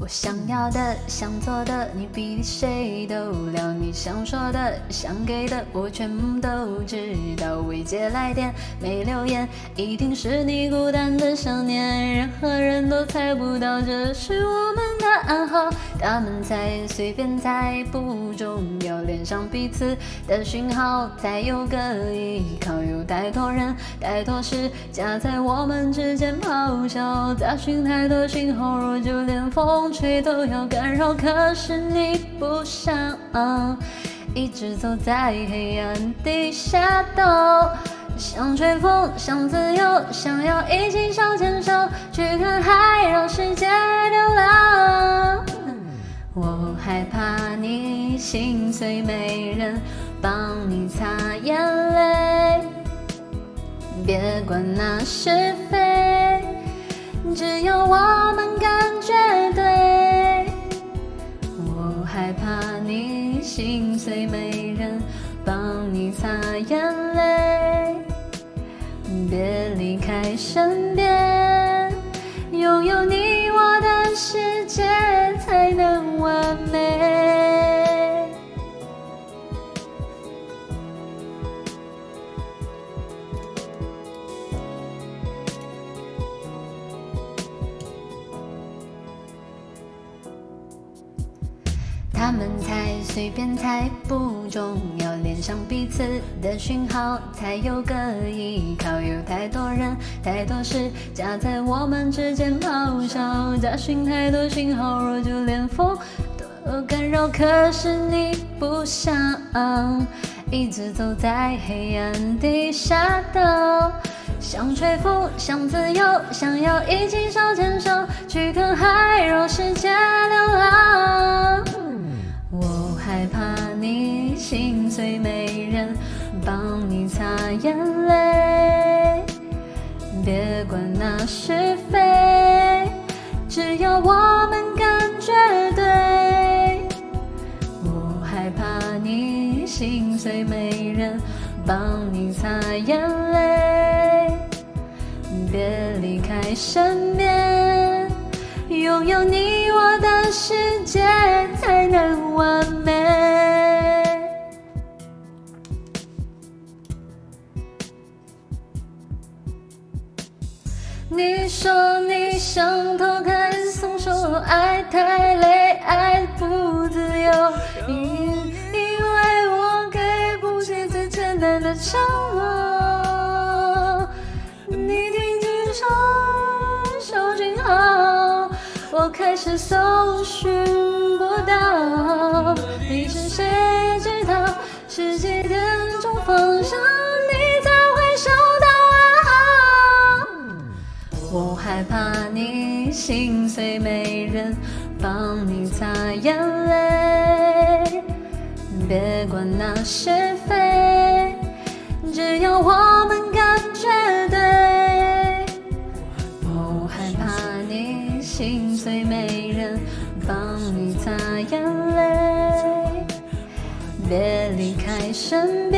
我想要的、想做的，你比谁都了；你想说的、想给的，我全部都知道。未接来电，没留言，一定是你孤单的想念。任何人都猜不到，这是我们暗号。他们猜，随便猜，不重要。连上彼此的讯号，才有个依靠。有太多人、太多事夹在我们之间咆哮，杂讯太多，信号弱，就连风。吹都要干扰，可是你不想，一直走在黑暗地下道，想吹风，想自由，想要一起手牵手去看海，让世界流浪。我害怕你心碎，没人帮你擦眼泪，别管那是非，只有我们感觉对。我害怕你心碎，没人帮你擦眼泪，离开身边，拥有你，我的世界才能完美。他们猜，随便猜，不重要。连上彼此的讯号，才有个依靠。有太多人，太多事夹在我们之间咆哮，杂讯太多，信号弱，就连风都干扰。可是你不想，一直走在黑暗地下道。想吹风，想自由，想要一起手牵手去看海，让世界流浪。害怕你心碎，没人帮你擦眼泪，别管那是非，只要我们感觉对。我害怕你心碎，没人帮你擦眼泪，别离开身边，拥有你，我的世界才能完美。你说你想逃开，松手，爱太累，爱不自由，因因为我给不起最简单的承诺。你听清楚手讯号，我开始搜寻不到，你是谁知道，是几点钟方向心碎，没人帮你擦眼泪，别管那是非，只要我们感觉对。我害怕你心碎，没人帮你擦眼泪，别离开身边。